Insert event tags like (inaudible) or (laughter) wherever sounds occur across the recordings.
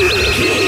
Yeah.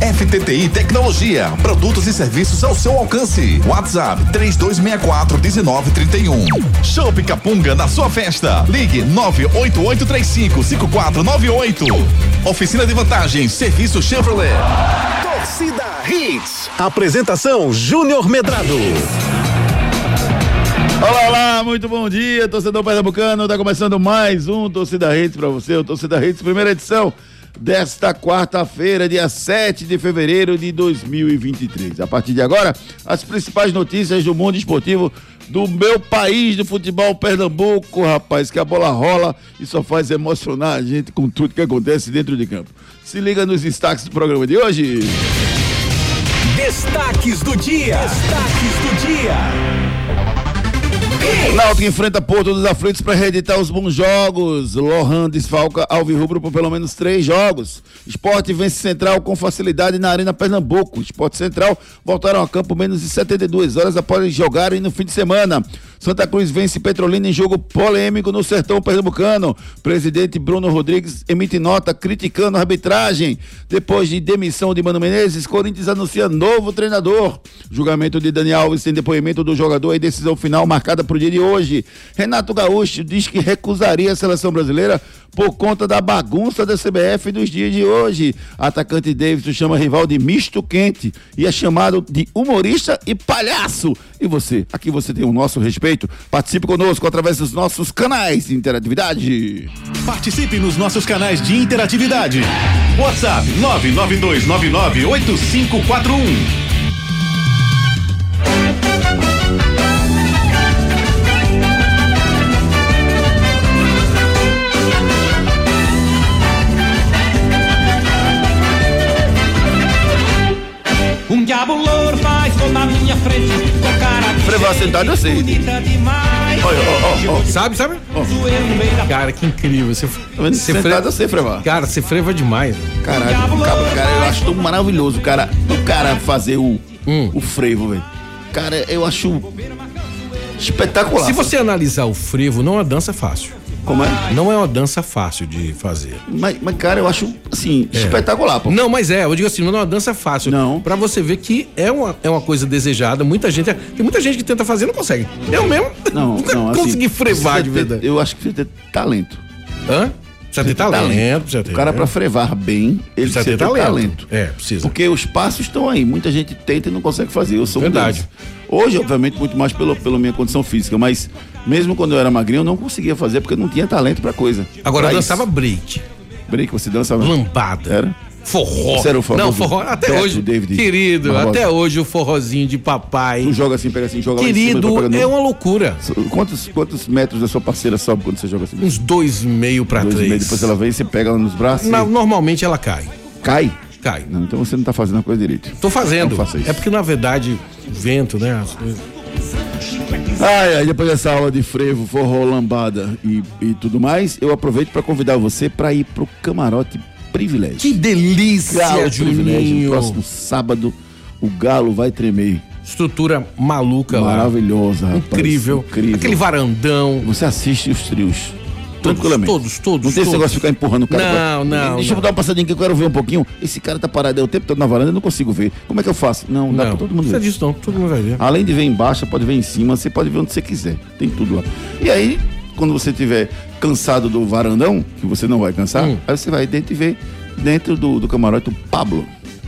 FTTI Tecnologia, produtos e serviços ao seu alcance. WhatsApp 3264 1931. Show Capunga na sua festa. Ligue 98835 5498. Oficina de vantagens, serviço Chevrolet. Torcida Hits. Apresentação Júnior Medrado. Olá, olá, muito bom dia, torcedor pernambucano. Tá começando mais um Torcida Hits para você, o Torcida Hits, primeira edição desta quarta-feira, dia 7 de fevereiro de 2023. A partir de agora, as principais notícias do mundo esportivo do meu país do futebol Pernambuco, rapaz, que a bola rola e só faz emocionar a gente com tudo que acontece dentro de campo. Se liga nos destaques do programa de hoje. Destaques do dia. Destaques do dia. Náutico enfrenta Porto dos Aflitos para reeditar os bons jogos. Lohan desfalca Alvirrubro por pelo menos três jogos. Esporte vence Central com facilidade na Arena Pernambuco. Esporte Central voltaram a campo menos de 72 horas após jogarem no fim de semana. Santa Cruz vence Petrolina em jogo polêmico no sertão pernambucano. Presidente Bruno Rodrigues emite nota criticando a arbitragem. Depois de demissão de Mano Menezes, Corinthians anuncia novo treinador. Julgamento de Dani Alves tem depoimento do jogador e decisão final marcada para o dia de hoje. Renato Gaúcho diz que recusaria a seleção brasileira por conta da bagunça da CBF dos dias de hoje. Atacante Davidson chama rival de misto quente e é chamado de humorista e palhaço. E você? Aqui você tem o nosso respeito. Participe conosco através dos nossos canais de interatividade. Participe nos nossos canais de interatividade. WhatsApp 992998541. Um diabo louro faz gol na minha frente, Frevar sentado eu sei. Sabe, sabe? Zoeiro no meio da Cara, que incrível. Você, você Sentado eu sei frevar. Cara, você freva demais. Caralho, cara, cara, eu acho tão maravilhoso o cara, o cara fazer o, o frevo, velho. Cara, eu acho espetacular. Se você analisar o frevo, não é uma dança fácil. Como é? Não é uma dança fácil de fazer. Mas, mas, cara, eu acho, assim, espetacular, pô. Não, mas é, eu digo assim, não é uma dança fácil. Não. Pra você ver que é uma, é uma coisa desejada. Muita gente. Tem muita gente que tenta fazer e não consegue. Eu mesmo Não, (laughs) não, assim, consegui frevar precisa de ter- verdade. Eu acho que precisa ter talento. Hã? Precisa ter talento, precisa ter. O cara, pra frevar bem, ele Precisa precisa, ter ter talento. talento. É, precisa. Porque os passos estão aí. Muita gente tenta e não consegue fazer. Eu sou Verdade. deles. Hoje, obviamente, muito mais pelo, pela minha condição física, mas mesmo quando eu era magrinho, eu não conseguia fazer porque eu não tinha talento pra coisa. Agora eu Pra dançava isso. break, Break, você dançava. lambada. Era? Forró. Você era o famoso Não, forró. Até Beto hoje. David querido, Barbosa. até hoje o forrozinho de papai. Tu joga assim, pega assim, joga lá em cima, Querido, é uma loucura. Quantos, quantos metros a sua parceira sobe quando você joga assim? Uns dois e meio pra Dois e três. meio, depois ela vem, você pega ela nos braços Na- e normalmente ela cai. cai. Cai. Não, então você não tá fazendo a coisa direito. Tô fazendo. É porque, na verdade, vento, né? as coisas- Ai, ai, depois dessa aula de frevo, forró, lambada e, e tudo mais, eu aproveito para convidar você para ir pro camarote privilégio. Que delícia, Galo privilégio. Juninho. No próximo sábado, o galo vai tremer. Estrutura maluca lá. Maravilhosa, rapaz. Incrível. Incrível. Aquele varandão. Você assiste os trios. tranquilamente. todos, todos, Não tem esse todos. negócio de ficar empurrando o cara. Não, pra- não, Deixa eu não. dar uma passadinha que eu quero ver um pouquinho. Esse cara tá parado aí o tempo todo na varanda, eu não consigo ver. Como é que eu faço? Não, dá Não, pra todo mundo não precisa ver. disso não, todo mundo vai ver. Além de ver embaixo, pode ver em cima, você pode ver onde você quiser. Tem tudo lá. E aí, quando você estiver cansado do varandão, que você não vai cansar, Hum. aí você vai dentro e vê dentro do, do camarote o Pablo.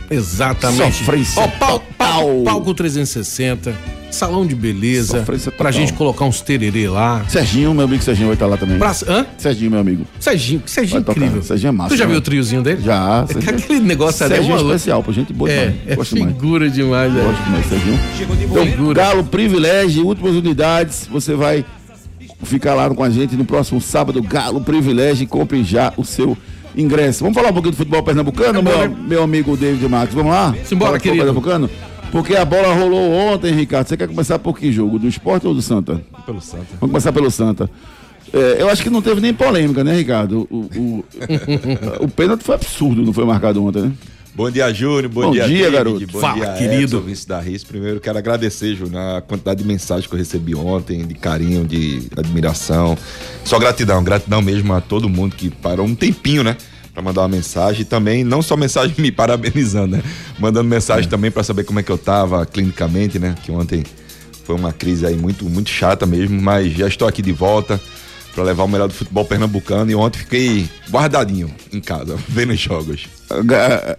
Exatamente. Sofrência Ó, Paulo, Uau! Palco 360, salão de beleza, Sofrência pra total. gente colocar uns tererê lá. Serginho, meu amigo Serginho vai estar lá também. Pra, hã? Serginho, meu amigo. Serginho, Serginho Vai tocar. incrível. Serginho é massa, Tu já né? viu o triozinho dele? Já. (laughs) É Aquele negócio ali é Serginho é especial, pô, gente boa É, demais. é Gosto demais. figura demais, é. Gosto demais, Serginho. Então, Figura. Galo Privilégio, últimas unidades, você vai ficar lá com a gente no próximo sábado, Galo Privilégio, e compre já o seu ingresso. Vamos falar um pouquinho do futebol pernambucano, meu, né? meu amigo David Marques, vamos lá? Simbora, querido. Pernambucano? Porque a bola rolou ontem, Ricardo. Você quer começar por que jogo? Do esporte ou do Santa? Pelo Santa. Vamos começar pelo Santa. É, eu acho que não teve nem polêmica, né, Ricardo? O, o, (laughs) o pênalti foi absurdo, não foi marcado ontem, né? Bom dia, Júnior. Bom, Bom dia, dia, garoto. Bom Fala, dia, querido. Edson, vice da RIS. Primeiro, quero agradecer, Júnior, a quantidade de mensagens que eu recebi ontem, de carinho, de admiração. Só gratidão, gratidão mesmo a todo mundo que parou um tempinho, né? Pra mandar uma mensagem e também, não só mensagem (laughs) me parabenizando, né? Mandando mensagem também pra saber como é que eu tava clinicamente, né? Que ontem foi uma crise aí muito, muito chata mesmo, mas já estou aqui de volta pra levar o melhor do futebol pernambucano e ontem fiquei guardadinho em casa, (laughs) vendo os jogos. Agra-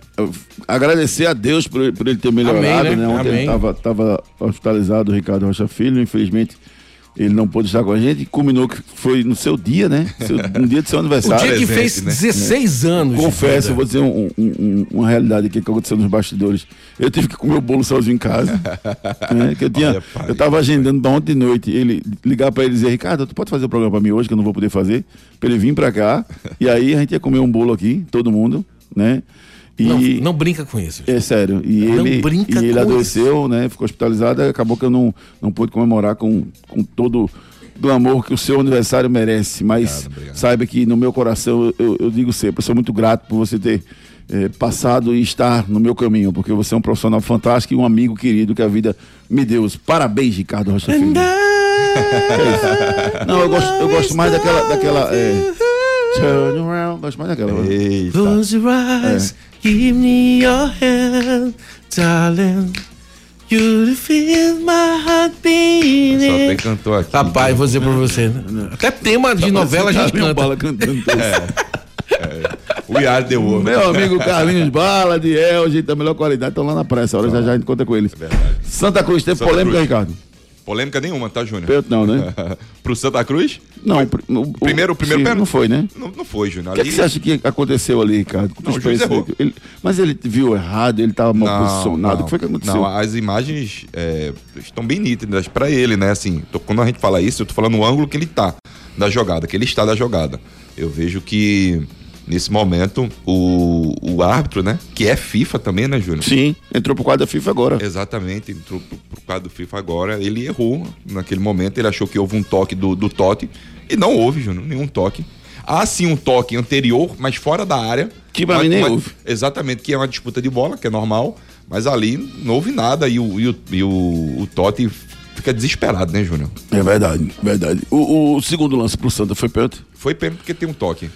Agradecer a Deus por, por ele ter melhorado, Amém, né? né? Ontem Amém. ele estava tava hospitalizado, o Ricardo Rocha Filho, infelizmente ele não pôde estar com a gente. Culminou que foi no seu dia, né? Seu, no dia do seu (laughs) O aniversário. dia que presente, fez né? 16 anos. de Confesso, vou dizer um- um- um- uma realidade aqui que aconteceu nos bastidores. Eu tive que comer o bolo sozinho em casa. (laughs) né? Que eu, tinha, Olha, pai. eu tava agendando pra ontem de noite. Ele ligar pra ele e dizer, Ricardo, tu pode fazer o programa pra mim hoje, que eu não vou poder fazer? Pra ele vir pra cá. e aí a gente ia comer um bolo aqui, todo mundo, né? E, Não, não brinca com isso. É sério. E Não ele, brinca e ele adoeceu, né? Ficou hospitalizado. Acabou que eu não, não pude comemorar com, com todo do amor que o seu aniversário merece. Mas saiba que no meu coração eu, eu digo sempre, eu sou muito grato por você ter eh, passado e estar no meu caminho, porque você é um profissional fantástico e um amigo querido que a vida me deu. Parabéns, Ricardo Rocha Filho. É isso. Não, eu gosto, eu gosto mais daquela. daquela eh, turn around. Gosto mais daquela. Eita. Close your eyes, give me your hand, darling. You feel my heart Só tem beating. cantor aqui. Rapaz, vou dizer pra você. né? Até tema de novela a gente canta. Bala cantando. We are the world. Meu amigo Carlinhos Bala, de El, gente da melhor qualidade, estão lá na pressa. A hora já já a gente conta com eles. Santa Cruz, teve Santa polêmica, Cruz. Ricardo? Polêmica nenhuma, tá, Júnior? Pênalti não, né? (laughs) Pro Santa Cruz? Não, pri- o, Primeiro, o primeiro pênalti? Não foi, né? Não, não foi, Júnior. O que, é que você acha que aconteceu ali, Ricardo? Não, o juiz errou. ele- mas ele viu errado, ele estava mal posicionado. O que foi que aconteceu? Não, as imagens é, estão bem nítidas pra ele, né? Assim, tô- quando a gente fala isso, eu tô falando o ângulo que ele tá da jogada, que ele está da jogada. Eu vejo que nesse momento o, o árbitro, né? Que é FIFA também, né, Júnior? Sim, entrou pro quadro da FIFA agora. Exatamente, entrou pro, pro quadro do FIFA agora. Ele errou naquele momento, ele achou que houve um toque do, do Totti. E não houve, Júnior, nenhum toque. Há sim um toque anterior, mas fora da área. Que pra mim nem uma- houve. Exatamente, que é uma disputa de bola, que é normal. Mas ali não houve nada e o, e o, e o, o Totti fica desesperado, né, Júnior? É verdade, verdade. O, o segundo lance pro Santa foi pênalti. Foi pênalti porque tem um toque.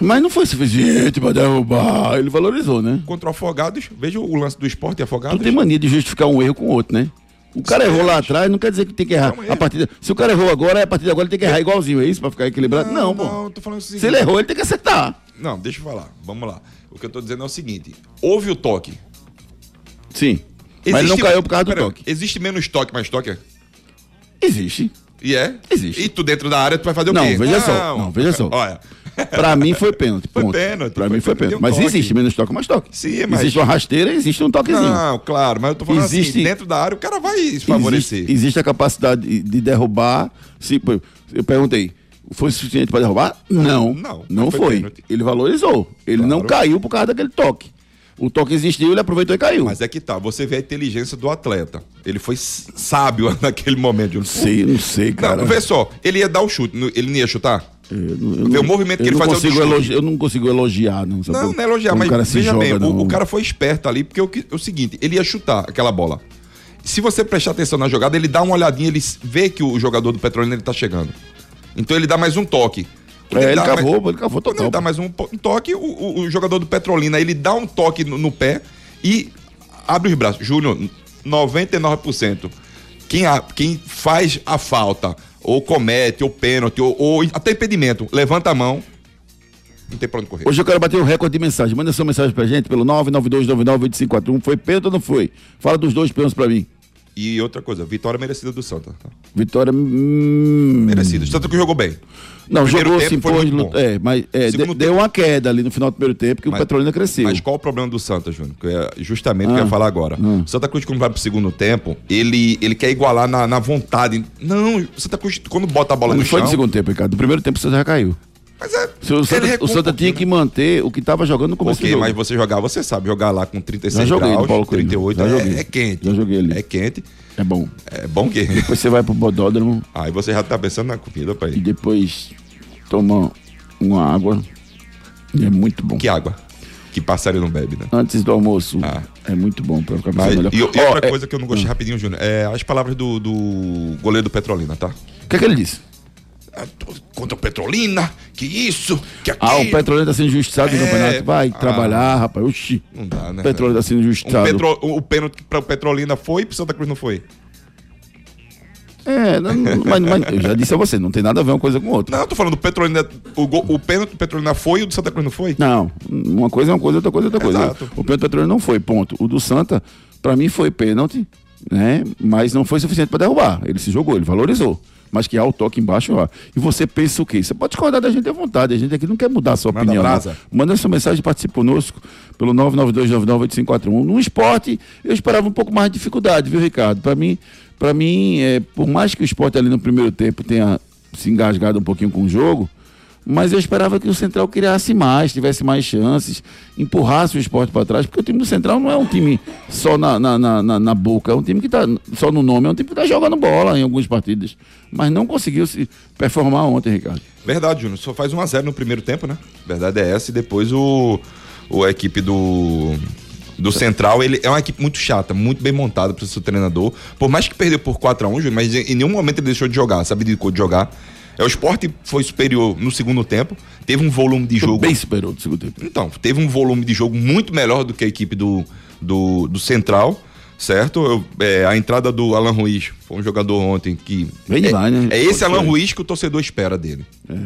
Mas não foi suficiente pra derrubar. Ele valorizou, né? Contra o Afogados, veja o lance do esporte e Afogados. Tu tem mania de justificar um erro com o outro, né? O cara errou lá atrás, não quer dizer que tem que errar. É um. A partir de- Se o cara errou agora, a partir de agora ele tem que errar igualzinho, é isso? Pra ficar equilibrado? Não, pô. Não, tô falando assim. Se ele errou, ele tem que acertar. Não, deixa eu falar. Vamos lá. O que eu tô dizendo é o seguinte: houve o toque. Sim. Mas ele não caiu por causa do Pera, toque. Existe menos toque, mais toque? Existe. E é? Existe. E tu dentro da área, tu vai fazer o Não, quê? veja só. Não, veja só. Olha. Pra mim foi pênalti. Foi ponto. pênalti, Pra foi mim foi pênalti, um Mas toque. existe menos toque, mais toque. Sim, mas- Existe uma rasteira, existe um toquezinho. Não, claro, mas eu tô falando Existe- assim, dentro da área o cara vai se favorecer. Existe, existe a capacidade de, de derrubar. Se, eu perguntei, foi suficiente para derrubar? Não. Não, Não mas foi foi. Ele valorizou. Ele não caiu por causa daquele toque. O toque existiu, ele aproveitou e caiu. Mas é que tá, você vê a inteligência do atleta. Ele foi sábio (laughs) naquele momento. Não sei, não sei, cara. Não, vê só, ele ia dar o chute, não- ele não ia chutar? Eu eu o movimento que ele faz é elogiar, Eu não consigo elogiar, não. sabe? Não, não é elogiar, mas o cara veja joga, bem, o- o, cara foi esperto ali, porque o, o seguinte, ele ia chutar aquela bola. Se você prestar atenção na jogada, ele dá uma olhadinha, ele vê que o jogador do Petrolina ele tá chegando. Então ele dá mais um toque. Quando É, ele dá cavou, mais- ele cavou total. ele dá mais um, um toque, o, o- o jogador do Petrolina, ele dá um toque no, no pé e abre os braços. Júnior, 99%. Quem, a- quem faz a falta, ou comete, ou pênalti, ou, ou até impedimento, levanta a mão, Não tem pra onde correr. Hoje eu quero bater o recorde de mensagem. Manda sua mensagem pra gente pelo 992998541. Foi pênalti ou não foi? Fala dos dois pênaltis pra mim. E outra coisa, vitória merecida do Santa. tá? Vitória. Hum, Merecida. O Santa que jogou bem. Não, jogou, se foi impôs. É, mas é, de- deu uma queda ali no final do primeiro tempo que o Mas- Petrolina cresceu. Mas qual o problema do Santa, Júnior? Que é justamente o que eu Ah. ia falar agora. O Santa Cruz, quando vai pro segundo tempo, ele, ele quer igualar na, na vontade. Não, o Santa Cruz, quando bota a bola Mas no não foi chão... no segundo tempo, Ricardo. No primeiro tempo o Santa já caiu. Mas é... O Santa, o Santa tinha que né? manter o que estava jogando no começo Ok, do mas você jogar, você sabe, jogar lá com 36 Já joguei graus, Paulo Coelho. 38, Já é, é quente. Já joguei ali. É quente. É bom. É bom que... Depois você vai pro bodódromo (laughs) Aí você já tá pensando na comida e depois toma uma água. E é muito bom. Que água? Que passarinho não bebe, né? Antes do almoço. Ah. É muito bom pra ficar Mas, pensando e, melhor. e Ó, outra é- coisa que eu não gostei rapidinho, Júnior, é as palavras do, do goleiro do Petrolina, tá? O que é que ele disse? Contra o Petrolina, que isso, que aquilo. Ah, o Petrolina tá sendo injustiçado no É, campeonato. Vai ah. trabalhar, rapaz. Oxi. Não dá, né? O Petrolina tá sendo Um injustiçado. petro, o, o pênalti para o Petrolina foi e pro Santa Cruz não foi. É, não- mas, mas eu já disse a você, não tem nada a ver uma coisa com outra. Não, eu tô falando do Petrolina. O, gol- o pênalti do Petrolina foi e o do Santa Cruz não foi? Não, uma coisa é uma coisa, outra coisa é outra coisa. Exato. O pênalti do Petrolina não foi, ponto. O do Santa, pra mim foi pênalti, né? Mas não foi suficiente pra derrubar. Ele se jogou, ele valorizou. Mas que há o toque embaixo lá. E você pensa o quê? Você pode discordar da gente à vontade. A gente aqui não quer mudar a sua Manda opinião. brasa. Manda sua mensagem, participe conosco pelo 992998541. No esporte, eu esperava um pouco mais de dificuldade, viu, Ricardo? Para mim, para mim, é, por mais que o esporte ali no primeiro tempo tenha se engasgado um pouquinho com o jogo, mas eu esperava que o Central criasse mais, tivesse mais chances, empurrasse o esporte para trás, porque o time do Central não é um time só na, na, na, na- boca, é um time que está só no nome, é um time que está jogando bola em algumas partidas, mas não conseguiu se performar ontem, Ricardo. Verdade, Júnior. Só faz 1x0 no primeiro tempo, né? Verdade é essa. E depois o, o a equipe do. Do Central, ele é uma equipe muito chata, muito bem montada para o seu treinador. Por mais que perdeu por 4x1, Júnior, mas em nenhum momento ele deixou de jogar, sabe de jogar. É, o esporte foi superior no segundo tempo, teve um volume de jogo. Bem superou do segundo tempo. Então, teve um volume de jogo muito melhor do que a equipe do, do, do Central, certo? Eu- é, a entrada do Alan Ruiz foi um jogador ontem que. Bem é, né? é esse Pode Alan ser. Ruiz que o torcedor espera dele,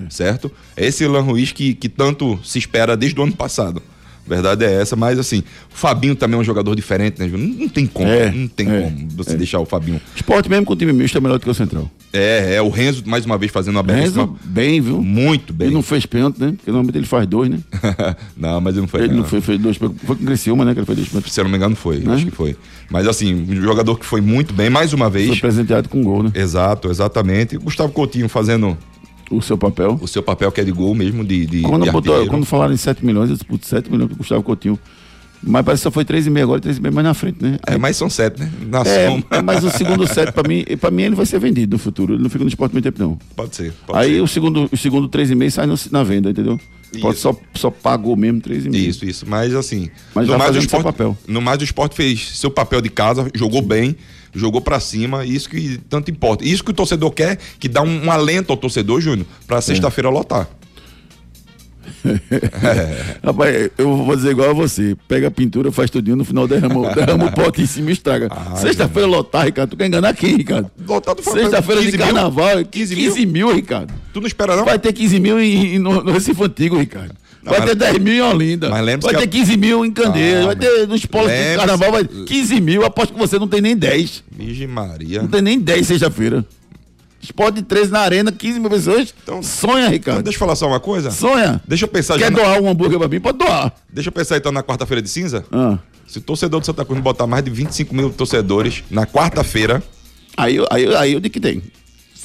certo? É esse Alan Ruiz que, que tanto se espera desde o ano passado. Verdade é essa, mas assim, o Fabinho também é um jogador diferente, né, Júnior? Não, não tem como, É, não tem é, como você deixar o Fabinho. Esporte mesmo com o time misto é melhor do que o Central. É, é o Renzo mais uma vez fazendo uma belíssima. Renzo, bem, viu? Muito bem. Ele não fez pênalti, né? Porque normalmente ele faz dois, né? (laughs) não, mas ele não foi. Ele não fez, fez dois. Foi com o Criciúma, né? Que ele fez dois pênaltis. Se eu não me engano, foi. Né? Acho que foi. Mas assim, um jogador que foi muito bem, mais uma vez. Foi presenteado com gol, né? Exato, exatamente. Gustavo Coutinho fazendo O seu papel. o seu papel que é de gol mesmo, de, de, Quando, de botou, quando falaram em 7 milhões, eu disse, putz, 7 milhões pro Gustavo Coutinho. Mas parece que só foi 3,5 agora, 3,5 mais na frente, né? É, mas são sete, né? Na É, soma. é, mas o segundo (laughs) set, pra mim, pra mim, ele vai ser vendido no futuro. Ele não fica no esporte muito tempo, não. Pode ser. Pode Aí ser. o segundo, o segundo 3,5 sai no- na venda, entendeu? Pode só, só pagou mesmo 3,5. Isso, isso. Mas assim. Mas no vai mais, o fazendo seu esporte, no mais, o esporte fez seu papel de casa, jogou bem, jogou pra cima, isso que tanto importa. Isso que o torcedor quer, que dá um, um alento ao torcedor, Júnior, pra sexta-feira lotar. (laughs) Rapaz, eu vou dizer igual a você. Pega a pintura, faz tudinho, no final derrama, (laughs) derrama o pote em cima e estraga. Ah, Sexta-feira lotar, Ricardo. Tu quer enganar quem, Ricardo? Falando Sexta-feira de 15 mil? carnaval, 15 15 mil? mil, Ricardo. Tu não espera, não? Vai ter 15 mil em, em- no, no Recife Antigo, Ricardo. Não, vai mas- ter 10 mil em Olinda. mas lembre-se Vai ter a- 15 mil em Candeias. Ah, vai ter nos polos de carnaval, vai 15 mil. Aposto que você não tem nem 10. Virgem Maria. Não tem nem 10 sexta-feira. Esporte de 13 na arena, 15 mil pessoas. Então- Sonha, Então, Ricardo. deixa eu falar só uma coisa. Sonha. Deixa eu pensar Quer na- doar um hambúrguer pra mim? Pode doar. Deixa eu pensar então na quarta-feira de cinza. Ah. Se o torcedor do Santa Cruz botar mais de 25 mil torcedores na quarta-feira, Aí, aí, aí eu digo que tem.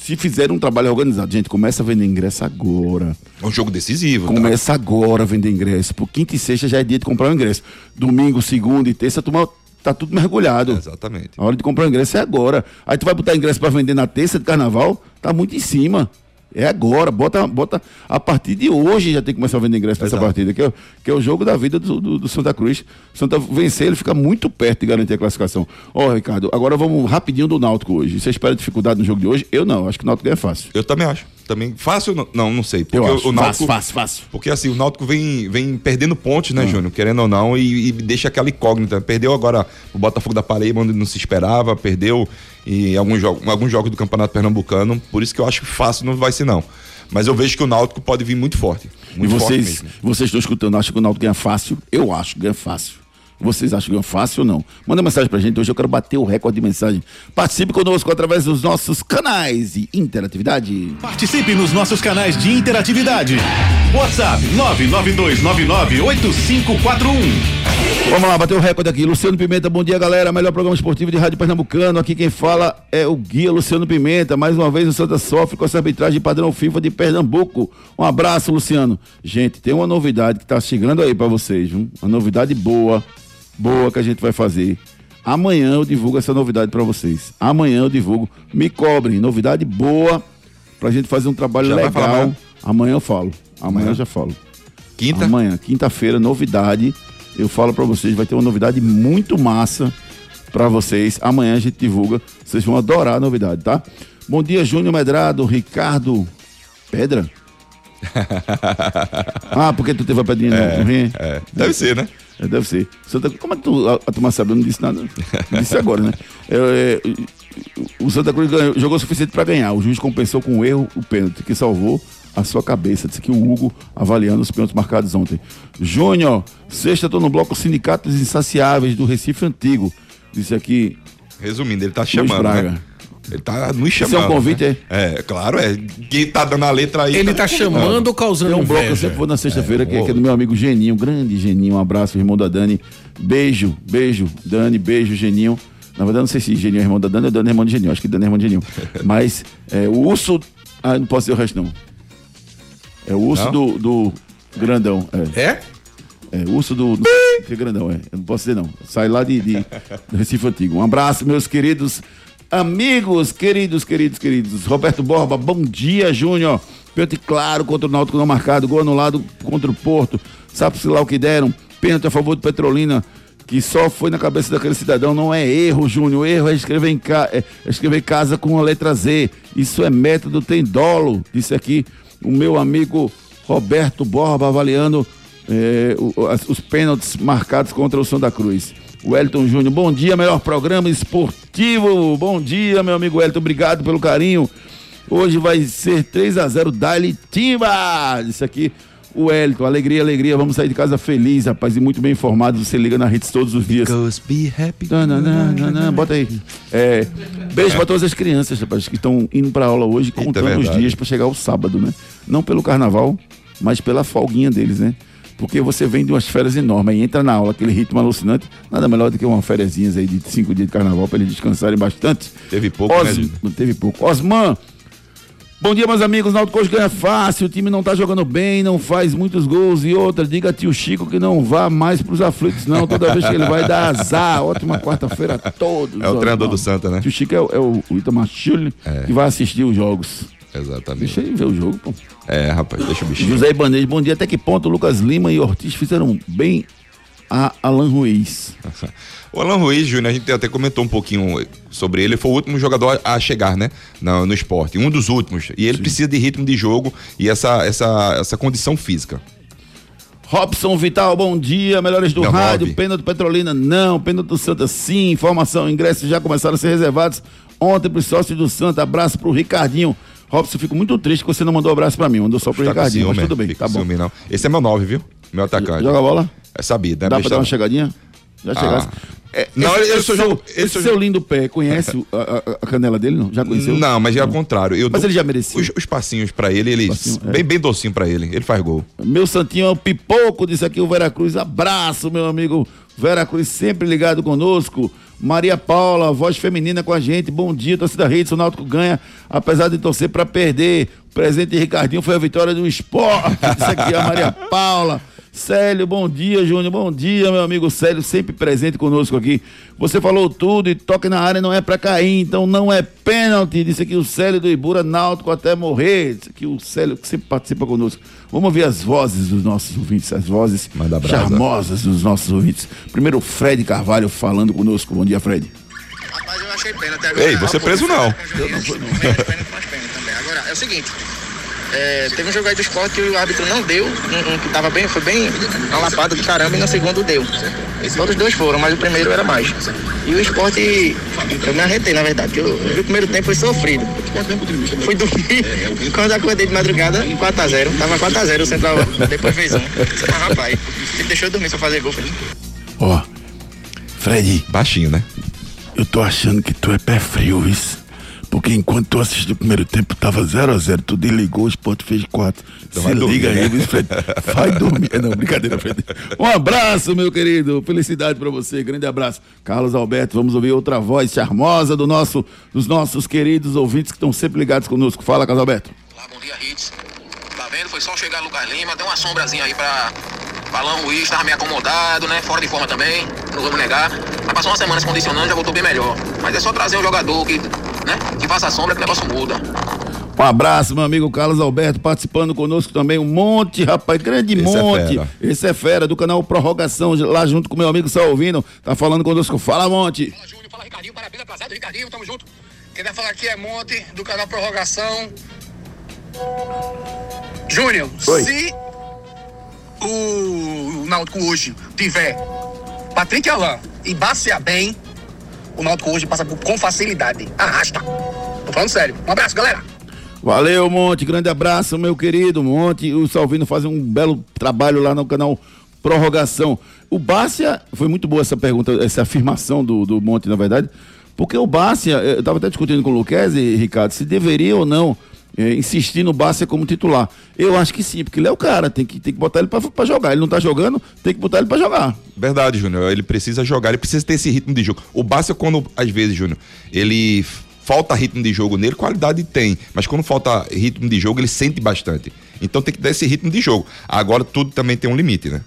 Se fizer um trabalho organizado, gente, começa a vender ingresso agora. é um jogo decisivo. tá? Começa agora a vender ingresso. Por quinta e sexta já é dia de comprar o ingresso. Domingo, segunda e terça, turma tá tudo mergulhado. Exatamente. A hora de comprar o ingresso é agora. Aí tu vai botar ingresso pra vender na terça de carnaval, tá muito em cima. É agora, bota, bota a partir de hoje já tem que começar a vender ingresso pra essa partida, que é, o- que é o jogo da vida do, do- do Santa Cruz. Santa vencer, ele fica muito perto de garantir a classificação. Ó, Ricardo, agora vamos rapidinho do Náutico hoje. Você espera dificuldade no jogo de hoje? Eu não, acho que o Náutico ganha fácil. Eu também acho. Também fácil, não, não, não sei. Porque Eu o- Náutico, Fácil, fácil, fácil. Porque assim, o Náutico vem, vem perdendo pontos, Ah. né, Júnior? Querendo ou não, e, e deixa aquela incógnita. Perdeu agora o Botafogo da Paraíba, onde não se esperava, perdeu em alguns, jogos, alguns jogos do Campeonato Pernambucano. Por isso que eu acho que fácil não vai ser, não. Mas eu vejo que o Náutico pode vir muito forte. Muito e forte vocês, mesmo. vocês estão escutando, acham que o Náutico ganha fácil? Eu acho que ganha fácil. Vocês acham que ganha fácil ou não? Manda mensagem pra gente, hoje eu quero bater o recorde de mensagem. Participe conosco através dos nossos canais de interatividade. Participe nos nossos canais de interatividade. WhatsApp 992998541. Vamos lá, bater o recorde aqui. Luciano Pimenta, bom dia, galera. Melhor programa esportivo de Rádio Pernambucano. Aqui quem fala é o guia Luciano Pimenta. Mais uma vez o Santa sofre com essa arbitragem padrão FIFA de Pernambuco. Um abraço, Luciano. Gente, tem uma novidade que tá chegando aí pra vocês, viu? Uma novidade boa, boa que a gente vai fazer. Amanhã eu divulgo essa novidade pra vocês. Amanhã eu divulgo. Me cobrem, novidade boa pra gente fazer um trabalho Já legal. amanhã? Eu falo. Amanhã Amanhã? eu já falo. Quinta? Amanhã, quinta-feira, novidade. Eu falo pra vocês, vai ter uma novidade muito massa pra vocês. Amanhã a gente divulga. Vocês vão adorar a novidade, tá? Bom dia, Júnior Medrado, Ricardo Pedra. (laughs) ah, porque tu teve a pedrinha no- no rim? É, deve ser, né? É, deve ser. Santa, como é que tu, a, a turma sabe? Eu não disse nada. Não disse agora, né? É, é, o Santa Cruz ganhou- jogou o suficiente para ganhar. O juiz compensou com o erro o pênalti, que salvou a sua cabeça. Disse que o Hugo avaliando os pênaltis marcados ontem. Júnior, sexta, tô no bloco Sindicatos Insaciáveis do Recife Antigo. Disse aqui, Resumindo, ele tá Luiz chamando. Braga. Né? Ele tá nos chamando. Isso é um convite, né? É, claro, é. Quem tá dando a letra aí. Ele tá chamando ou causando Tem um bloco, eu sempre vou na sexta-feira, que, É, que é do meu amigo Geninho, grande Geninho, um abraço, irmão da Dani. Beijo, beijo, Dani, beijo, Geninho. Na verdade, não sei se Geninho é irmão da Dani ou Dani é irmão de Geninho, acho que Dani é irmão de Geninho. (laughs) Mas é, o urso. Ah, não posso dizer o resto, não. É o urso do, do grandão. É, É? é o urso do. do que é grandão, é. Eu não posso dizer, não. Sai lá de, de- do Recife Antigo. Um abraço, meus queridos amigos, queridos, queridos, queridos. Roberto Borba, bom dia, Júnior. Pênalti claro contra o Náutico não marcado, gol anulado contra o Porto. Sabe-se lá o que deram. Pênalti a favor do Petrolina, que só foi na cabeça daquele cidadão. Não é erro, Júnior. Erro é escrever, em ca... é escrever casa com a letra Z. Isso é método, tem dolo. Disse aqui o meu amigo Roberto Borba avaliando é, as- os pênaltis marcados contra o Santa Cruz. O Elton Júnior, bom dia, melhor programa esportivo. Bom dia, meu amigo Elton, obrigado pelo carinho. Hoje vai ser 3 a 0 Dali Timba. Isso aqui, o Elton, alegria, alegria. Vamos sair de casa feliz, rapaz, e muito bem informado. Você liga na rede todos os dias. be happy. Bota aí. É, beijo pra todas as crianças, rapaz, que estão indo pra aula hoje, contando os dias pra chegar o sábado, né? Não pelo carnaval, mas pela folguinha deles, né? Porque você vem de umas férias enormes, aí entra na aula, aquele ritmo alucinante, nada melhor do que uma fériasinhas aí de cinco dias de carnaval pra eles descansarem bastante. Teve pouco, Os... né, Não teve pouco. Osman, bom dia, meus amigos. Náutico hoje ganha fácil, o time não tá jogando bem, não faz muitos gols. E outra, diga tio Chico que não vá mais pros aflitos, não. Toda vez que ele vai dar azar. Ótima quarta-feira a todos. É o treinador do Santa, né? Tio Chico é, o- é o, Itamar Schulli, que vai assistir os jogos. Exatamente. Deixa ele ver o jogo, pô. É, rapaz, deixa o bichinho. José Ibanez, bom dia. Até que ponto Lucas Lima e Ortiz fizeram bem a Alan Ruiz? (laughs) O Alan Ruiz, Júnior, a gente até comentou um pouquinho sobre ele. Foi o último jogador a chegar, né? No, no esporte. Um dos últimos. E ele precisa de ritmo de jogo e essa, essa, essa condição física. Robson Vital, bom dia. Melhores do Não, rádio. Pênalti do Petrolina, não. Pênalti do Santa, sim. Informação: ingressos já começaram a ser reservados ontem para os sócios do Santa. Abraço pro Ricardinho. Robson, fico muito triste que você não mandou abraço para mim. Mandou só pro Tá Ricardinho, mas ciúme, tudo bem, tá bom. ciúme, não. Esse é meu 9, viu? Meu atacante. Joga a bola? É sabido, né? Dá pra dar uma chegadinha? Já chegasse. É, Não, esse, só seu, esse seu lindo pé, conhece a, a- canela dele, não? Já conheceu? Não, mas é ao contrário. Eu Mas ele já merecia. Os, os passinhos pra ele, ele. Passinho, é. bem, bem docinho pra ele. Ele faz gol. Meu santinho é o pipoco, disse aqui o Veracruz. Abraço, meu amigo Veracruz, sempre ligado conosco. Maria Paula, voz feminina com a gente. Bom dia, torcida Rede. O Náutico ganha, apesar de torcer para perder. O presente de Ricardinho foi a vitória do esporte. Disse (laughs) aqui a Maria Paula. Célio, bom dia, Júnior. Bom dia, meu amigo Célio, sempre presente conosco aqui. Você falou tudo e toque na área não é pra cair, então não é pênalti. Disse aqui o Célio do Ibura Náutico até morrer. Disse aqui o Célio que sempre participa conosco. Vamos ouvir as vozes dos nossos ouvintes, as vozes charmosas dos nossos ouvintes. Primeiro o Fred Carvalho falando conosco. Bom dia, Fred. Rapaz, eu achei pena até agora. Ei, você preso não. Eu não fui, não. Pênalti, pênalti, mas pênalti também. Agora, é o seguinte. É, teve um jogo aí do esporte que o árbitro não deu, um, um que tava bem, foi bem uma lapada do caramba e no segundo deu. Outros dois foram, mas o primeiro era mais. E o esporte, eu me arretei, na verdade, porque o, o primeiro tempo foi sofrido. Fui dormir, (laughs) quando acordei de madrugada, 4x0. Tava 4x0, o Central depois fez um. Ah, rapaz, ele deixou eu dormir só fazer gol. Ó, Fred, Baixinho, né? eu tô achando que tu é pé frio, isso. Porque enquanto tu assistiu o primeiro tempo, tava 0x0, tu desligou, o Sport fez 4. Então Se dormir, liga aí, né? viu, Fred? Vai dormir. Não, brincadeira, Fred. Um abraço, meu querido. Felicidade pra você. Grande abraço. Carlos Alberto, vamos ouvir outra voz charmosa do nosso, dos nossos queridos ouvintes que estão sempre ligados conosco. Fala, Carlos Alberto. Olá, bom dia, Hits. Tá vendo? Foi só chegar Lucas Lima, deu uma sombrazinha aí pra Balão Luiz, tava meio acomodado, né? Fora de forma também, não vamos negar. Mas passou uma semana se condicionando, já voltou bem melhor. Mas é só trazer um jogador que, né? Que faça sombra que o negócio muda. Um abraço, meu amigo Carlos Alberto, participando conosco também. Um monte, rapaz, grande Esse é monte. fera. Esse é fera, do canal Prorrogação, lá junto com meu amigo Só Ouvindo. Tá falando conosco. Fala, Monte. Fala, Júnior. Fala, Ricardinho. Parabéns atrasado, Ricardinho. Tamo junto. Quem vai falar aqui é Monte, do canal Prorrogação. Júnior, Oi. se o, o Náutico hoje tiver Patrick Alain e Bacia bem, o Náutico hoje passa por, com facilidade. Arrasta. Tô falando sério. Um abraço, galera. Valeu, Monte. Grande abraço, meu querido Monte. O Salvino faz um belo trabalho lá no canal Prorrogação. O Bárcia, foi muito boa essa pergunta, essa afirmação do, do Monte, na verdade, porque o Bárcia, eu estava até discutindo com o Luquezzi, Ricardo, se deveria ou não eh, insistir no Bárcia como titular. Eu acho que sim, porque ele é o cara, tem que, tem que botar ele pra jogar. Ele não tá jogando, tem que botar ele pra jogar. Verdade, Júnior. Ele precisa jogar, ele precisa ter esse ritmo de jogo. O Bárcia, quando, às vezes, Júnior, ele falta ritmo de jogo nele, qualidade tem. Mas quando falta ritmo de jogo, ele sente bastante. Então tem que dar esse ritmo de jogo. Agora, tudo também tem um limite, né?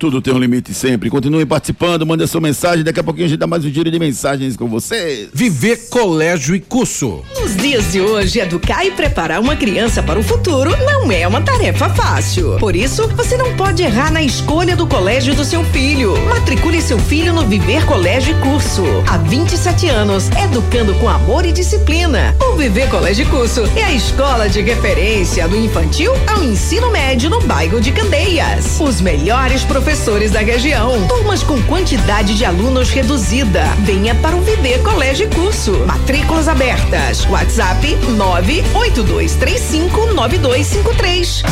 Tudo tem um limite sempre. Continue participando, mande a sua mensagem. Daqui a pouquinho a gente dá mais um giro de mensagens com vocês. Viver Colégio e Curso. Nos dias de hoje, educar e preparar uma criança para o futuro não é uma tarefa fácil. Por isso, você não pode errar na escolha do colégio do seu filho. Matricule seu filho no Viver Colégio e Curso. Há 27 anos, educando com amor e disciplina. O Viver Colégio e Curso é a escola de referência do infantil ao ensino médio no bairro de Candeias. Os melhores professores da região. Turmas com quantidade de alunos reduzida. Venha para o Viver Colégio e Curso. Matrículas abertas. WhatsApp 982359253.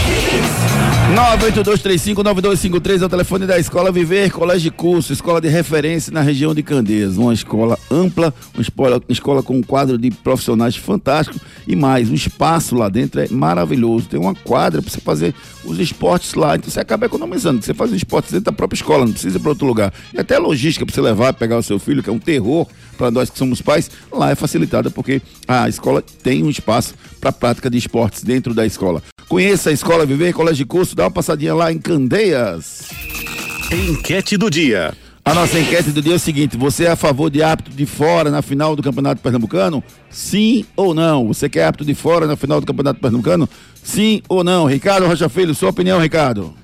982359253 é o telefone da Escola Viver, Colégio de Curso, escola de referência na região de Candeias. Uma escola ampla, uma escola, escola com um quadro de profissionais fantástico e mais, o espaço lá dentro é maravilhoso. Tem uma quadra para você fazer os esportes lá, então você acaba economizando. Você faz os esportes dentro da própria escola, não precisa ir para outro lugar. E até a logística para você levar, pegar o seu filho, que é um terror para nós que somos pais, lá é facilitada porque a escola tem um espaço para prática de esportes dentro da escola. Conheça a Escola Viver, Colégio de Curso, dá uma passadinha lá em Candeias. Enquete do dia. A nossa enquete do dia é o seguinte: você é a favor de árbitro de fora na final do Campeonato Pernambucano? Sim ou não? Você quer árbitro de fora na final do Campeonato Pernambucano? Sim ou não? Ricardo Rocha Filho, sua opinião, Ricardo?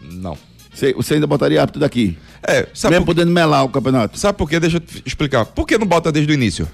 Não. Você, ainda botaria árbitro daqui? É, sabe Mesmo por, podendo melar o campeonato? sabe por quê? Deixa eu te explicar. Por que não bota desde o início?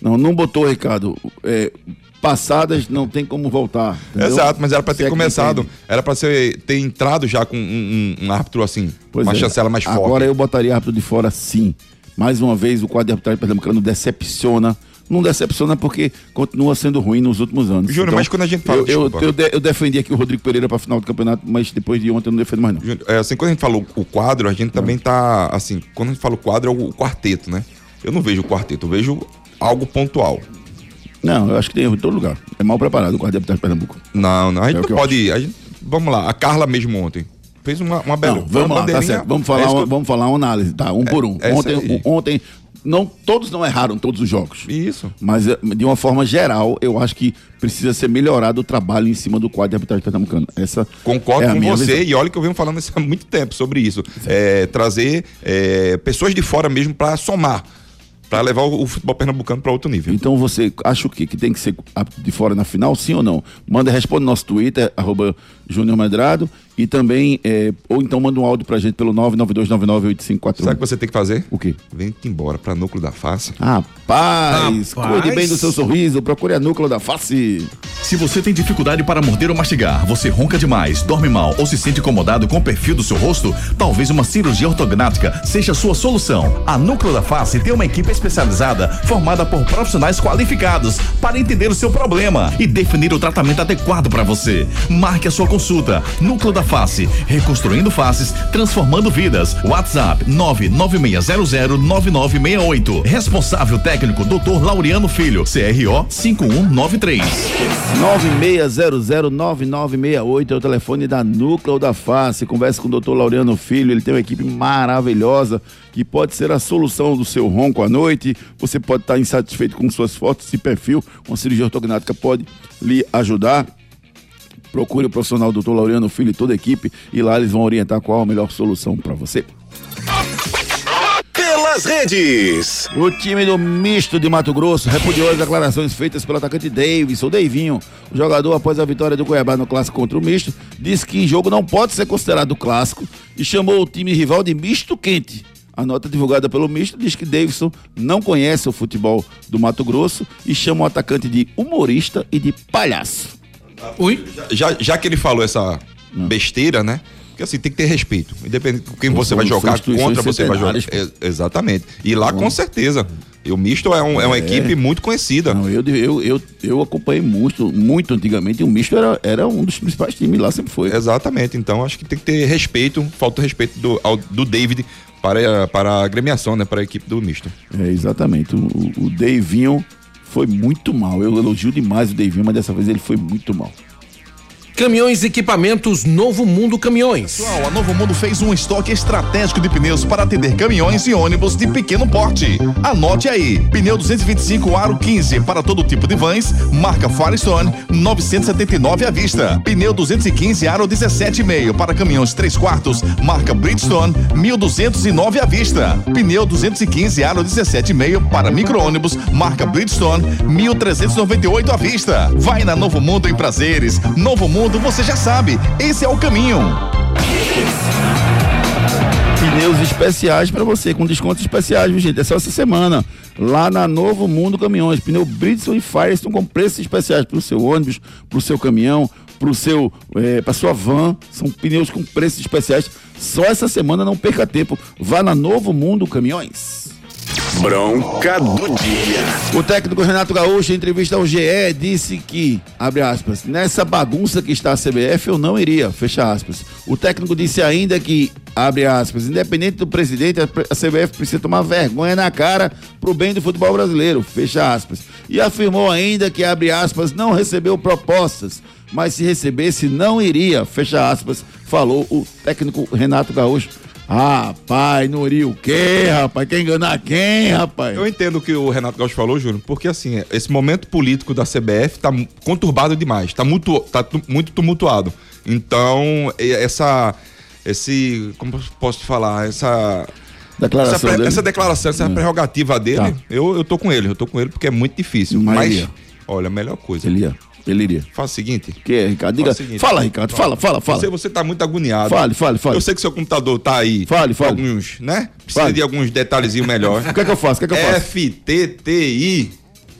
Não, não botou, Ricardo. É, passadas não tem como voltar. entendeu? Exato, mas era Se ter é começado. Era ser, ter entrado já com um, um- um árbitro assim. Pois uma é. chancela mais forte. Agora eu botaria árbitro de fora sim. Mais uma vez, o quadro de arbitragem pernambucano decepciona. Não decepciona porque continua sendo ruim nos últimos anos. Júnior, mas quando a gente fala- Eu, eu, eu, de- eu defendi aqui o Rodrigo Pereira pra final do campeonato, mas depois de ontem eu não defendo mais não. Júnior, É, assim, quando a gente fala o- o quadro, a gente também tá, assim, quando a gente fala o quadro, é o quarteto, né? Eu não vejo o quarteto, eu vejo algo pontual. Não, eu acho que tem erro em todo lugar. É mal preparado o quadro de pernambuco. Não, não, a gente É o não pode. A gente, vamos lá, a Carla mesmo ontem fez uma, uma bela. Não, vamos uma lá, tá certo. Vamos É falar, uma, eu- vamos falar uma análise, tá? Um por um. é ontem, ontem não, todos não erraram todos os jogos. Isso. Mas eh, de uma forma geral, eu acho que precisa ser melhorado o trabalho em cima do quadro de arbitragem pernambucano. Essa Concordo é com você, visão. e olha que eu venho falando isso há muito tempo sobre isso. É, trazer é, pessoas de fora mesmo para somar, para levar o, futebol pernambucano para outro nível. Então você acha o quê? Que tem que ser de fora na final, sim ou não? Manda, responde no nosso Twitter, arroba Júnior Medrado, e também, eh, ou então manda um áudio pra gente pelo 992998541. Sabe o que você tem que fazer? O quê? Vem-te embora para núcleo da face. Rapaz, Rapaz. cuide bem do seu sorriso, procure a núcleo da face. Se você tem dificuldade para morder ou mastigar, você ronca demais, dorme mal ou se sente incomodado com o perfil do seu rosto, talvez uma cirurgia ortognática seja a sua solução. A Núcleo da Face tem uma equipe especializada formada por profissionais qualificados para entender o seu problema e definir o tratamento adequado para você. Marque a sua consulta. Núcleo da Face, reconstruindo faces, transformando vidas. WhatsApp 996009968. Responsável técnico Dr. Laureano Filho, CRO 5193. 96009968 é o telefone da Núcleo da Face. Converse com o doutor Laureano Filho, ele tem uma equipe maravilhosa que pode ser a solução do seu ronco à noite. Você pode estar insatisfeito com suas fotos de perfil, uma cirurgia ortognática pode lhe ajudar. Procure o profissional doutor Laureano Filho e toda a equipe e lá eles vão orientar qual a melhor solução para você. Pelas redes. O time do misto de Mato Grosso repudiou as declarações feitas pelo atacante Davidson, o Deivinho. O jogador, após a vitória do Cuiabá no clássico contra o misto, disse que jogo não pode ser considerado clássico e chamou o time rival de misto quente. A nota divulgada pelo misto diz que Davidson não conhece o futebol do Mato Grosso e chama o atacante de humorista e de palhaço. Ui? Já, já que ele falou essa besteira, né? Porque assim, tem que ter respeito. Independente de quem você vai jogar, contra você vai jogar. É, exatamente. E lá, com certeza. O misto é, um- é uma É. equipe muito conhecida. Não, eu, eu, eu, eu acompanhei muito, muito antigamente e o misto era, era um dos principais times lá, sempre foi. Exatamente. Então acho que tem que ter respeito, falta respeito do, ao- do David para, para a agremiação, né? Para a equipe do misto. É, exatamente. O, o Deivinho foi muito mal. Eu elogio demais o Deivinho, mas dessa vez ele foi muito mal. Caminhões e equipamentos Novo Mundo Caminhões. Pessoal, a Novo Mundo fez um estoque estratégico de pneus para atender caminhões e ônibus de pequeno porte. Anote aí: pneu 225 aro 15 para todo tipo de vans, marca Firestone, 979 à vista. Pneu 215 aro 17,5 para caminhões 3 quartos, marca Bridgestone, 1209 à vista. Pneu 215 aro 17,5 para micro-ônibus, marca Bridgestone, 1398 à vista. Vai na Novo Mundo em prazeres. Novo Mundo, você já sabe, esse é o caminho. Pneus especiais para você, com descontos especiais, viu, gente? É só essa semana. Lá na Novo Mundo Caminhões. Pneu Bridgestone e Firestone com preços especiais para o seu ônibus, para o seu caminhão, para seu, eh, para sua van. São pneus com preços especiais. Só essa semana, não perca tempo. Vá na Novo Mundo Caminhões. Bronca do dia. O técnico Renato Gaúcho, em entrevista ao GE, disse que, abre aspas, nessa bagunça que está a CBF eu não iria, fecha aspas. O técnico disse ainda que, abre aspas, independente do presidente, a CBF precisa tomar vergonha na cara pro bem do futebol brasileiro, fecha aspas. E afirmou ainda que, abre aspas, não recebeu propostas, mas se recebesse não iria, fecha aspas, falou o técnico Renato Gaúcho. Ah, pai, não iria o quê, rapaz? Quer enganar quem, rapaz? Eu entendo o que o Renato Gaúcho falou, Júnior, porque assim, esse momento político da CBF tá conturbado demais, tá muito, tá muito tumultuado. Então, essa. Esse. Como posso te falar? Essa. Declaração essa, dele. essa declaração, essa Hum. prerrogativa dele, Tá. eu, eu tô com ele, eu tô com ele porque é muito difícil. Mas Mas, olha, a melhor coisa. Ele ia. Ele iria. Faz o seguinte. Que é, Ricardo? Diga. Seguinte. fala, Ricardo. Fala, fala, fala. Você, você tá muito agoniado. Fale, fale, fale. Eu sei que seu computador tá aí. Fale, fale. Alguns, né? Precisa Fale. de alguns detalhezinhos melhores. (laughs) O que é que eu faço? O que é que eu faço? FTTI.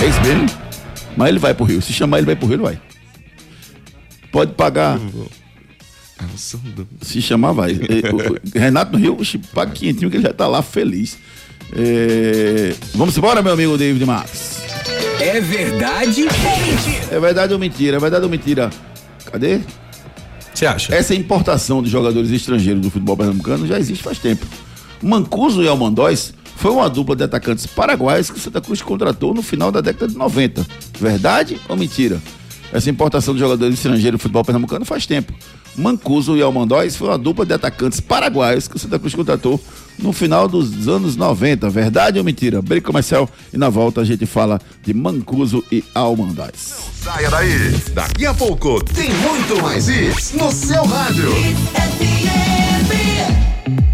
É isso mesmo? Mas ele vai pro Rio. Se chamar, ele vai pro Rio, ele vai. Pode pagar. Se chamar, vai. É, Renato no Rio, paga quinhentinho que ele já tá lá feliz. É, Vamos embora, meu amigo David Max. É verdade ou mentira? É verdade ou mentira? É verdade ou mentira? Cadê? Você acha? Essa importação de jogadores estrangeiros do futebol pernambucano já existe faz tempo. Mancuso e Almandóis foi uma dupla de atacantes paraguaios que o Santa Cruz contratou no final da década de 90. Verdade ou mentira? Essa importação de jogadores estrangeiros do futebol pernambucano faz tempo. Mancuso e Almandóis foi uma dupla de atacantes paraguaios que o Santa Cruz contratou no final dos anos 90. Verdade ou mentira? Break comercial e na volta a gente fala de Mancuso e Almandaz. Saia daí. Daqui a pouco tem muito mais isso no seu rádio.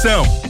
edição.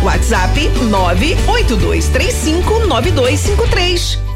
WhatsApp 982359253.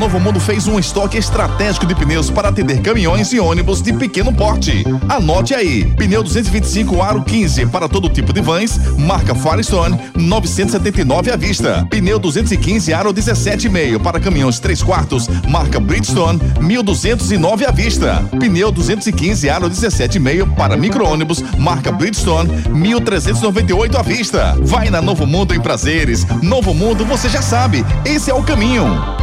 Novo Mundo fez um estoque estratégico de pneus para atender caminhões e ônibus de pequeno porte. Anote aí: pneu 225 aro 15 para todo tipo de vans, marca Firestone, 979 à vista. Pneu 215 aro 17,5 para caminhões 3 quartos, marca Bridgestone, 1209 à vista. Pneu 215 aro 17,5 para micro-ônibus, marca Bridgestone, 1398 à vista. Vai na Novo Mundo em prazeres. Novo Mundo, você já sabe, esse é o caminho.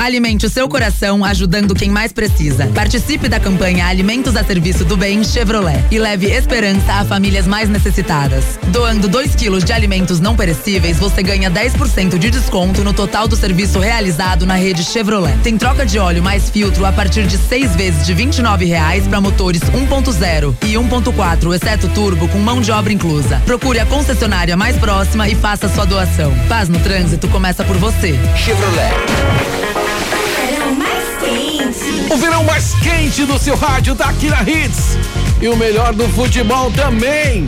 Alimente o seu coração ajudando quem mais precisa. Participe da campanha Alimentos a Serviço do Bem Chevrolet e leve esperança a famílias mais necessitadas. Doando 2 quilos de alimentos não perecíveis, você ganha 10% de desconto no total do serviço realizado na rede Chevrolet. Tem troca de óleo mais filtro a partir de seis vezes de 29 reais para motores 1.0 e 1.4, exceto turbo, com mão de obra inclusa. Procure a concessionária mais próxima e faça sua doação. Paz no trânsito começa por você. Chevrolet. O verão mais quente do seu rádio tá aqui na Hits. E o melhor do futebol também.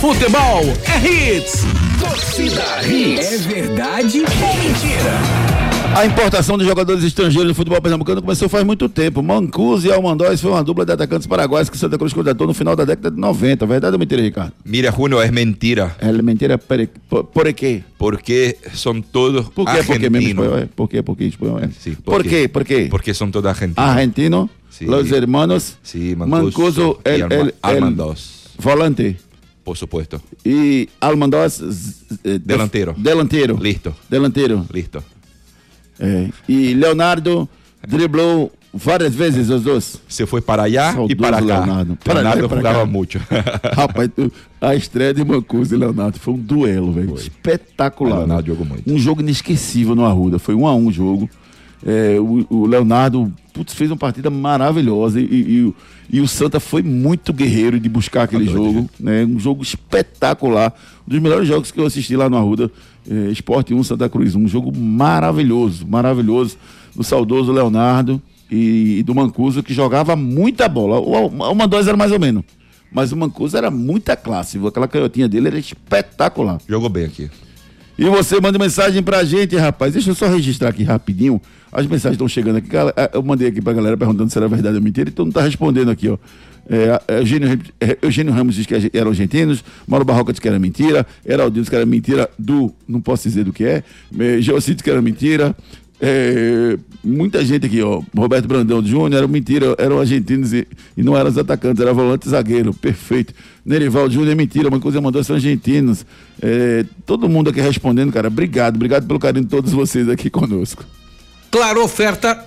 Futebol é Hits. Torcida Hits. É verdade ou mentira? A importação de jogadores estrangeiros no futebol pernambucano começou faz muito tempo. Mancuso e Almandóis foi uma dupla de atacantes paraguaios que Santa Cruz contratou no final da década de 90. Verdade ou mentira, Ricardo? Mira, Júnior, é mentira. É mentira por, por, por quê? Porque são todos Por quê? Por argentinos. é? Por quê? Por quê é? Sí, Por quê? Por quê? Porque são todos argentinos. Argentino, Sí. los hermanos Sí, Mancuso, y el, el, el Almandos, volante. por supuesto. E Almandós. eh, Delantero. Delantero. Listo, Delantero. listo. É. E Leonardo driblou várias vezes os dois. Se foi para allá Saudoso e para cá. Leonardo. Para Leonardo jogava muito. (laughs) Rapaz, a estreia de Mancuso e Leonardo foi um duelo, velho. Espetacular. Leonardo velho. jogou muito. Um jogo inesquecível no Arruda. Foi um a um o jogo. É, o, o Leonardo putz, fez uma partida maravilhosa e, e, o- e o Santa foi muito guerreiro de buscar aquele jogo, né? Um jogo espetacular, um dos melhores jogos que eu assisti lá no Arruda, é, Esporte 1, Santa Cruz 1, um jogo maravilhoso, maravilhoso, do saudoso Leonardo e, e do Mancuso, que jogava muita bola, o, o Mandóis era mais ou menos, mas o Mancuso era muita classe, aquela canhotinha dele era espetacular. Jogou bem aqui. E você manda mensagem pra gente, rapaz. Deixa eu só registrar aqui rapidinho. As mensagens estão chegando aqui. Eh, Eu mandei aqui pra galera perguntando se era verdade ou mentira. Então não tá respondendo aqui, ó. É, é, Eugênio, é, Eugênio Ramos diz que gen- eram argentinos, Mauro Barroca disse que era mentira, Heraldinho disse que era mentira do, não posso dizer do que é, é disse que era mentira, é, muita gente aqui, ó, Roberto Brandão Júnior, era mentira, eram argentinos e, e não eram os atacantes, era volante e zagueiro, perfeito. Nerival Júnior é mentira, uma coisa mandou são argentinos. É, todo mundo aqui respondendo, cara, obrigado, obrigado pelo carinho de todos vocês aqui conosco. Claro, oferta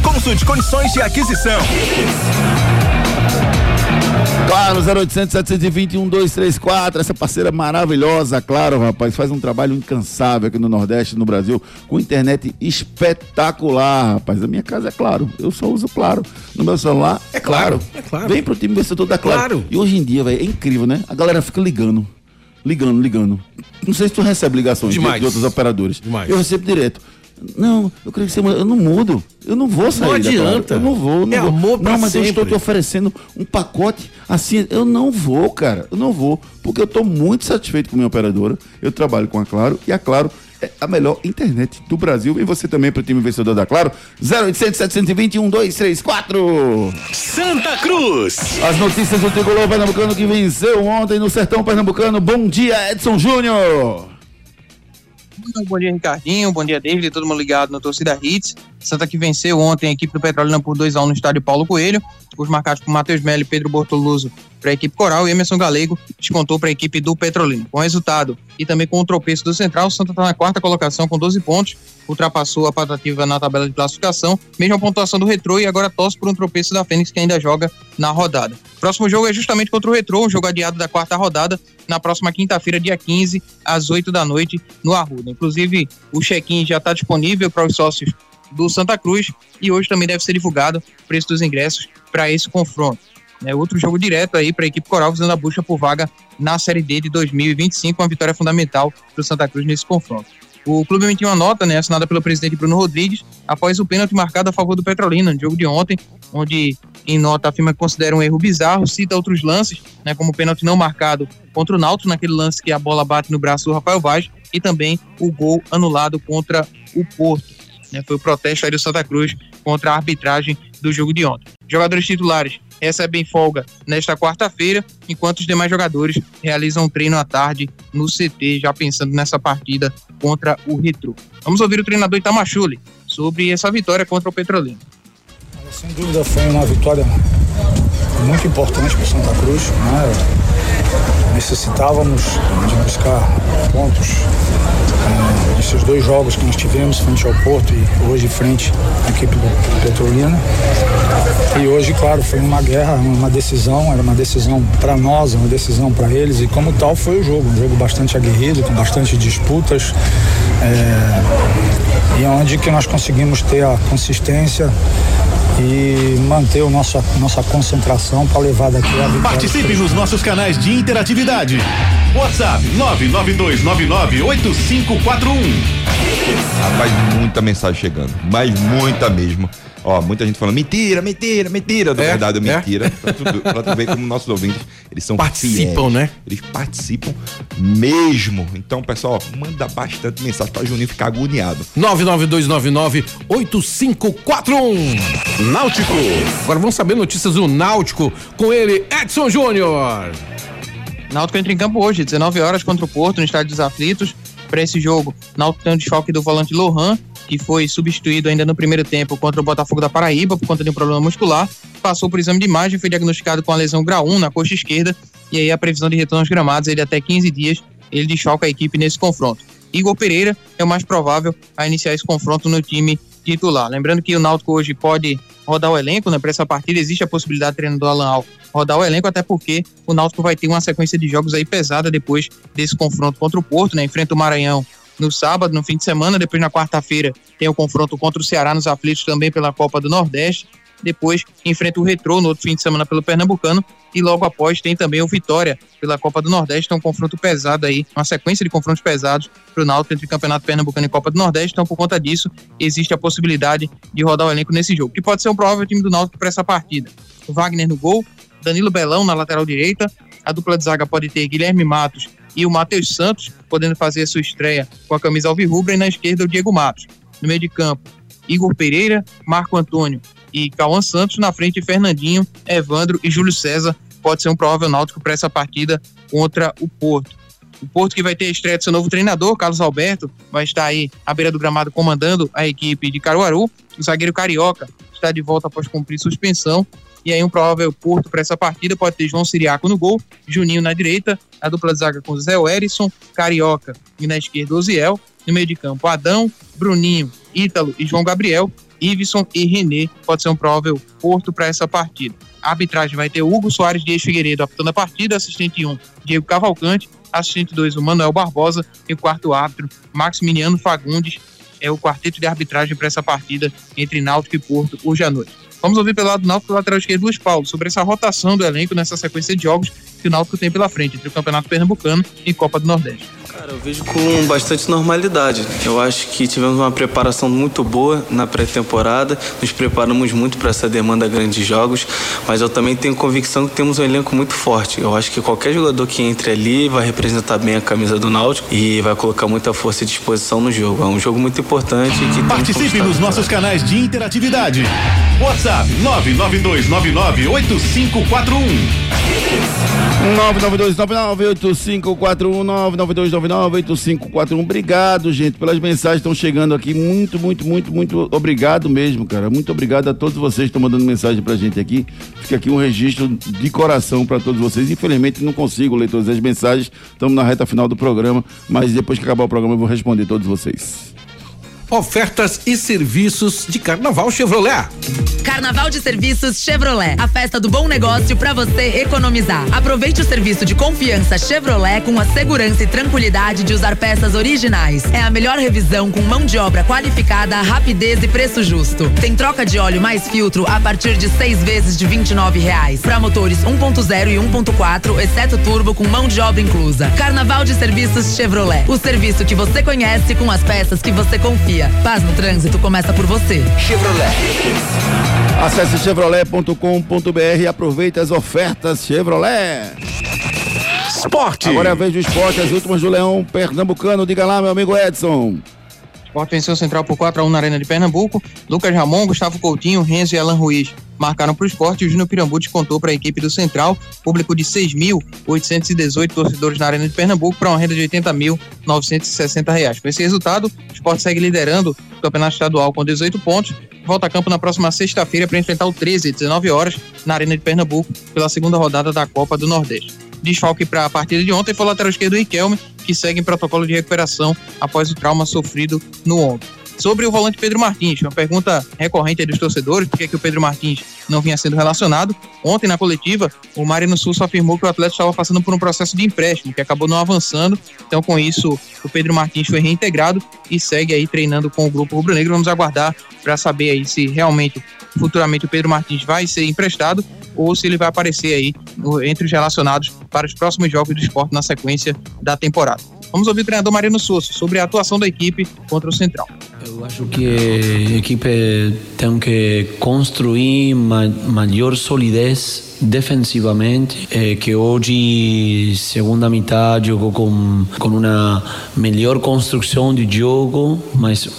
Consulte condições de aquisição. Claro, 0800 720 1234, essa parceira maravilhosa, claro, rapaz, faz um trabalho incansável aqui no Nordeste, no Brasil, com internet espetacular, rapaz. A minha casa é claro, eu só uso claro. No meu celular é claro. é claro. Vem pro time vencedor da claro. Claro. E hoje em dia, velho, é incrível, né? A galera fica ligando, ligando, ligando. Não sei se tu recebe ligações de, de outros operadores. Demais. Eu recebo direto. Não, eu creio que você. Eu não mudo. Eu não vou sair. Claro. adianta. Eu não vou. Não É vou. amor pra Não, mas eu estou sempre. te oferecendo um pacote assim. Eu não vou, cara. Eu não vou. Porque eu estou muito satisfeito com a minha operadora. Eu trabalho com a Claro e a Claro é a melhor internet do Brasil. E você também para o time vencedor da Claro. 0800 720 1234. Santa Cruz. As notícias do tricolor pernambucano que venceu ontem no sertão pernambucano. Bom dia, Edson Júnior. Bom dia, Ricardinho. Bom dia, David. Todo mundo ligado no Torcida Hits. Santa que venceu ontem a equipe do Petrolina por 2x1 no estádio Paulo Coelho. Os marcados por Matheus Melo e Pedro Bortoluso para a equipe Coral e Emerson Galego descontou para a equipe do Petrolina. Com resultado e também com o tropeço do Central, o Santa está na quarta colocação com 12 pontos, ultrapassou a patativa na tabela de classificação, mesma pontuação do Retrô e agora torce por um tropeço da Fênix que ainda joga na rodada. Próximo jogo é justamente contra o Retrô, um jogo adiado da quarta rodada, na próxima quinta-feira, dia 15, às 8 da noite, no Arruda. Inclusive, o check-in já está disponível para os sócios do Santa Cruz e hoje também deve ser divulgado o preço dos ingressos para esse confronto. É outro jogo direto aí para a equipe Coral visando a busca por vaga na Série D de 2025, uma vitória fundamental para o Santa Cruz nesse confronto. O clube emitiu uma nota, né, assinada pelo presidente Bruno Rodrigues, após o pênalti marcado a favor do Petrolina no jogo de ontem, onde em nota afirma que considera um erro bizarro, cita outros lances, né, como o pênalti não marcado contra o Náutico, naquele lance que a bola bate no braço do Rafael Vaz, e também o gol anulado contra o Porto. né, foi o protesto aí do Santa Cruz contra a arbitragem do jogo de ontem. Jogadores titulares recebem folga nesta quarta-feira, enquanto os demais jogadores realizam treino à tarde no CT, já pensando nessa partida contra o Retro. Vamos ouvir o treinador Itamachule sobre essa vitória contra o Petrolina. Sem dúvida foi uma vitória muito importante para Santa Cruz. Né? Necessitávamos de buscar pontos nesses dois jogos que nós tivemos, frente ao Porto e hoje frente à equipe do Petrolina. E hoje, claro, foi uma guerra, uma decisão, era uma decisão para nós, uma decisão para eles, e como tal foi o jogo, um jogo bastante aguerrido, com bastante disputas, eh, e onde que nós conseguimos ter a consistência e manter a nossa, nossa concentração para levar daqui a vitória. Participe nos nossos canais de interatividade. WhatsApp 992998541. Rapaz, muita mensagem chegando. Mas muita mesmo. Ó, muita gente falando mentira, mentira, mentira. Na É, verdade, é. mentira. Pra tu, pra tu ver como nossos ouvintes, eles são Participam, fiéis. né? Eles participam mesmo. Então, pessoal, manda bastante mensagem pra Juninho ficar agoniado. 992998541. Náutico. Agora vamos saber notícias do Náutico com ele, Edson Júnior. Náutico entra em campo hoje, 19 horas contra o Porto, no Estádio dos Aflitos. Para esse jogo, Náutico tem o desfalque do volante Lohan, que foi substituído ainda no primeiro tempo contra o Botafogo da Paraíba por conta de um problema muscular, passou por exame de imagem, foi diagnosticado com a lesão grau 1 na coxa esquerda, e aí a previsão de retorno aos gramados ele até 15 dias, ele desfalca a equipe nesse confronto. Igor Pereira é o mais provável a iniciar esse confronto no time titular. Lembrando que o Náutico hoje pode rodar o elenco, né? Para essa partida existe a possibilidade do treinador Alan Al rodar o elenco, até porque o Náutico vai ter uma sequência de jogos aí pesada depois desse confronto contra o Porto, né? Enfrenta o Maranhão no sábado, no fim de semana, depois na quarta-feira tem o confronto contra o Ceará nos aflitos também pela Copa do Nordeste depois enfrenta o Retrô no outro fim de semana pelo Pernambucano e logo após tem também o Vitória pela Copa do Nordeste, então um confronto pesado aí, uma sequência de confrontos pesados para o Náutico entre Campeonato Pernambucano e Copa do Nordeste, então por conta disso existe a possibilidade de rodar o elenco nesse jogo, que pode ser um provável time do Náutico para essa partida. O Wagner no gol, Danilo Belão na lateral direita, a dupla de zaga pode ter Guilherme Matos e o Matheus Santos, podendo fazer a sua estreia com a camisa alvirrubra, e na esquerda o Diego Matos. No meio de campo, Igor Pereira, Marco Antônio e Cauã Santos, na frente Fernandinho, Evandro e Júlio César. Pode ser um provável náutico para essa partida contra o Porto. O Porto que vai ter a estreia do seu novo treinador, Carlos Alberto, vai estar aí à beira do gramado comandando a equipe de Caruaru. O zagueiro Carioca está de volta após cumprir suspensão. E aí um provável Porto para essa partida pode ter João Siriaco no gol, Juninho na direita, a dupla de zaga com Zé Werison, Carioca e na esquerda Oziel. No meio de campo, Adão, Bruninho, Ítalo e João Gabriel. Iveson e René pode ser um provável porto para essa partida. A arbitragem vai ter Hugo Soares Dias Figueiredo apitando a partida, assistente 1, Diego Cavalcante, assistente 2, o Manuel Barbosa e o quarto árbitro, Maximiliano Fagundes. É o quarteto de arbitragem para essa partida entre Náutico e Porto hoje à noite. Vamos ouvir pelo lado do Náutico, lateral esquerdo, Luiz Paulo, sobre essa rotação do elenco nessa sequência de jogos que o Náutico tem pela frente, entre o Campeonato Pernambucano e Copa do Nordeste. Cara, eu vejo com bastante normalidade. Eu acho que tivemos uma preparação muito boa na pré-temporada, nos preparamos muito para essa demanda grande de jogos, mas eu também tenho convicção que temos um elenco muito forte. Eu acho que qualquer jogador que entre ali vai representar bem a camisa do Náutico e vai colocar muita força e disposição no jogo. É um jogo muito importante que Participe nos nossos canais de interatividade. WhatsApp 992998541. 992998541 Obrigado, gente, pelas mensagens estão chegando aqui. Muito, muito, muito, muito obrigado mesmo, cara. Muito obrigado a todos vocês que estão mandando mensagem pra gente aqui. Fica aqui um registro de coração para todos vocês. Infelizmente não consigo ler todas as mensagens. Estamos na reta final do programa, mas depois que acabar o programa eu vou responder todos vocês. Ofertas e serviços de Carnaval Chevrolet. Carnaval de Serviços Chevrolet. A festa do bom negócio para você economizar. Aproveite o serviço de confiança Chevrolet com a segurança e tranquilidade de usar peças originais. É a melhor revisão com mão de obra qualificada, rapidez e preço justo. Tem troca de óleo mais filtro a partir de seis vezes de R$ reais. Para motores 1.0 e 1.4, exceto turbo com mão de obra inclusa. Carnaval de Serviços Chevrolet. O serviço que você conhece com as peças que você confia. Paz no trânsito começa por você. Chevrolet. Acesse chevrolet.com.br e aproveite as ofertas Chevrolet. Esporte. Agora é a vez do esporte, as últimas do Leão Pernambucano. Diga lá, meu amigo Edson. Sport venceu Central por 4x1 na Arena de Pernambuco. Lucas Ramon, Gustavo Coutinho, Renzo e Alan Ruiz marcaram para o esporte o Júnior Pirambu descontou para a equipe do Central, público de 6.818 torcedores na Arena de Pernambuco para uma renda de 80.960 reais. Com esse resultado, o esporte segue liderando o campeonato estadual com 18 pontos. Volta a campo na próxima sexta-feira para enfrentar o 13 às 19 horas na Arena de Pernambuco pela segunda rodada da Copa do Nordeste. Desfalque para a partida de ontem foi o lateral esquerdo Riquelme, que segue em protocolo de recuperação após o trauma sofrido no ombro. Sobre o volante Pedro Martins, uma pergunta recorrente dos torcedores, por que o Pedro Martins não vinha sendo relacionado. Ontem, na coletiva, o Marino Sul afirmou que o atleta estava passando por um processo de empréstimo, que acabou não avançando. Então, com isso, o Pedro Martins foi reintegrado e segue aí treinando com o grupo rubro-negro. Vamos aguardar para saber aí se realmente, futuramente, o Pedro Martins vai ser emprestado ou se ele vai aparecer aí entre os relacionados para os próximos jogos do esporte na sequência da temporada. Vamos ouvir o treinador Mariano Souza sobre a atuação da equipe contra o Central. Eu acho que a equipe tem que construir ma maior solidez defensivamente eh, que hoje segunda metade jogou com com uma melhor construção de jogo mas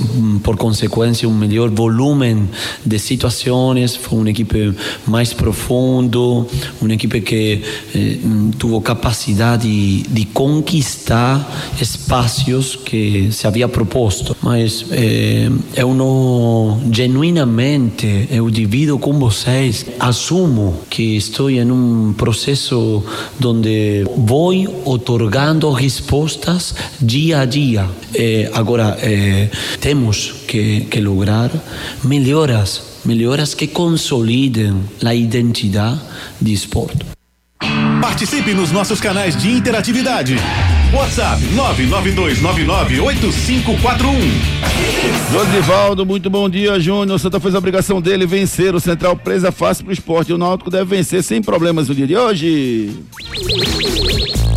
por consequência um melhor volume de situações. Foi uma equipe mais profundo uma equipe que eh, teve capacidade de, de conquistar espaços que se havia proposto. Mas é, eu não genuinamente eu divido com vocês, assumo que estou em um processo onde vou otorgando respostas dia a dia. É, agora é, temos que, que lograr melhoras, melhoras que consolidem a identidade de esporte. Participe nos nossos canais de interatividade. WhatsApp 992998541. Josivaldo, muito bom dia, Júnior. O Santa fez a obrigação dele vencer o Central presa fácil pro esporte. E o Náutico deve vencer sem problemas no dia de hoje.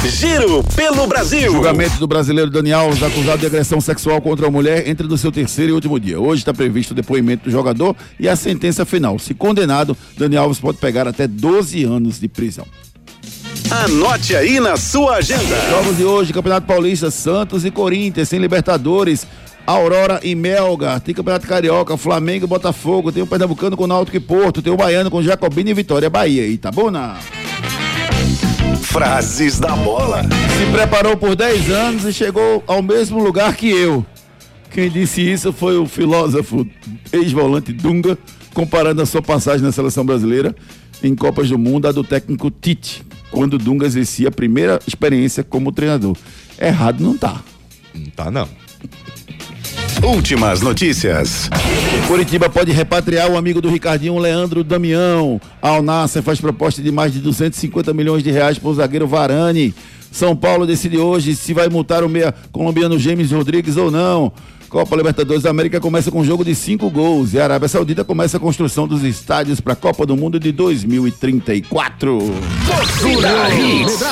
Giro pelo Brasil. Julgamento do brasileiro Dani Alves, acusado de agressão sexual contra a mulher, entra no seu terceiro e último dia. Hoje está previsto o depoimento do jogador e a sentença final. Se condenado, Dani Alves pode pegar até 12 anos de prisão. Anote aí na sua agenda. Jogos de hoje, Campeonato Paulista, Santos e Corinthians, sem Libertadores. Aurora e Melga, tem Campeonato Carioca, Flamengo e Botafogo, tem o Pernambucano com Náutico e Porto, tem o Baiano com Jacobina e Vitória, Bahia, Itabuna. Frases da bola. Se preparou por 10 anos e chegou ao mesmo lugar que eu. Quem disse isso foi o filósofo ex-volante Dunga, comparando a sua passagem na seleção brasileira em Copas do Mundo à do técnico Tite, quando Dunga exercia a primeira experiência como treinador. Errado não tá. Não tá, não. Últimas notícias. Curitiba pode repatriar o amigo do Ricardinho, Leandro Damião. Al Nasser faz proposta de mais de 250 milhões de reais para o zagueiro Varane. São Paulo decide hoje se vai multar o meia colombiano James Rodrigues ou não. Copa Libertadores da América começa com um jogo de cinco gols e a Arábia Saudita começa a construção dos estádios para a Copa do Mundo de 2034. Torcida Hits.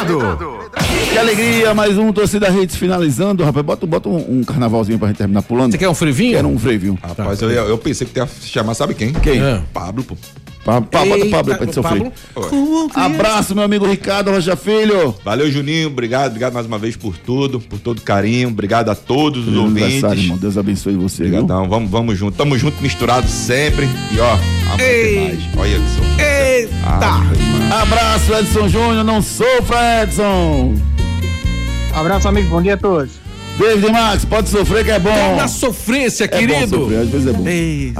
Que alegria, mais um Torcida Hits finalizando. Rapaz, bota, bota um, um carnavalzinho pra gente terminar pulando. Você quer um frevinho? Quero um frevinho. Rapaz, eu, eu pensei que ia chamar, sabe quem? Quem? É. Pablo, pô. Pablo sofrer. Pablo? Abraço, meu amigo Ricardo Rocha Filho. Valeu, Juninho. Obrigado, obrigado mais uma vez por tudo, por todo o carinho. Obrigado a todos os Feliz aniversário, ouvintes. irmão. Deus abençoe você. Obrigadão. Vamos, vamos junto. Tamo junto, misturado sempre. E ó, amanhã Ei. tem mais. Olha, Edson. Eita! Abraço, Edson Júnior. Não sofra, Edson. Abraço, amigo. Bom dia a todos. David Max, pode sofrer que é bom. Na sofrência, É bom querido. sofrer, às vezes é bom.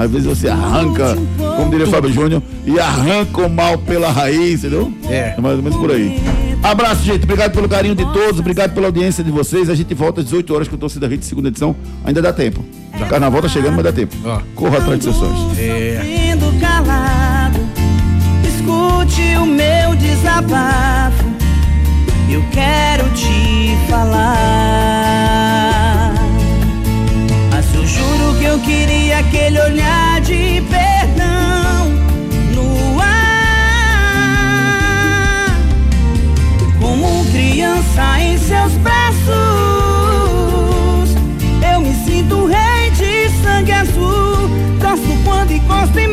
Às vezes você arranca, como diria Fábio Júnior, e arranca o mal pela raiz, entendeu? É. mais ou menos por aí. Abraço, gente. Obrigado pelo carinho de todos, obrigado pela audiência de vocês. A gente volta às 18 horas com o Torcida Rede, segunda edição. Ainda dá tempo. Carnaval tá chegando, mas dá tempo. Corra atrás de seus sonhos. Indo calado, escute o meu desabafo. Eu quero te falar. Que eu queria aquele olhar de perdão no ar. Como criança em seus braços, eu me sinto rei de sangue azul. Gosto quando encosta em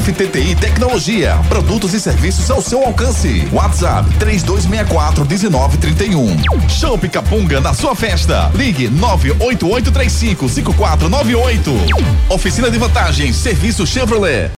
FTTI Tecnologia. Produtos e serviços ao seu alcance. WhatsApp 3264 1931. Show Picapunga na sua festa. Ligue 98835 5498. Oficina de vantagens. Serviço Chevrolet.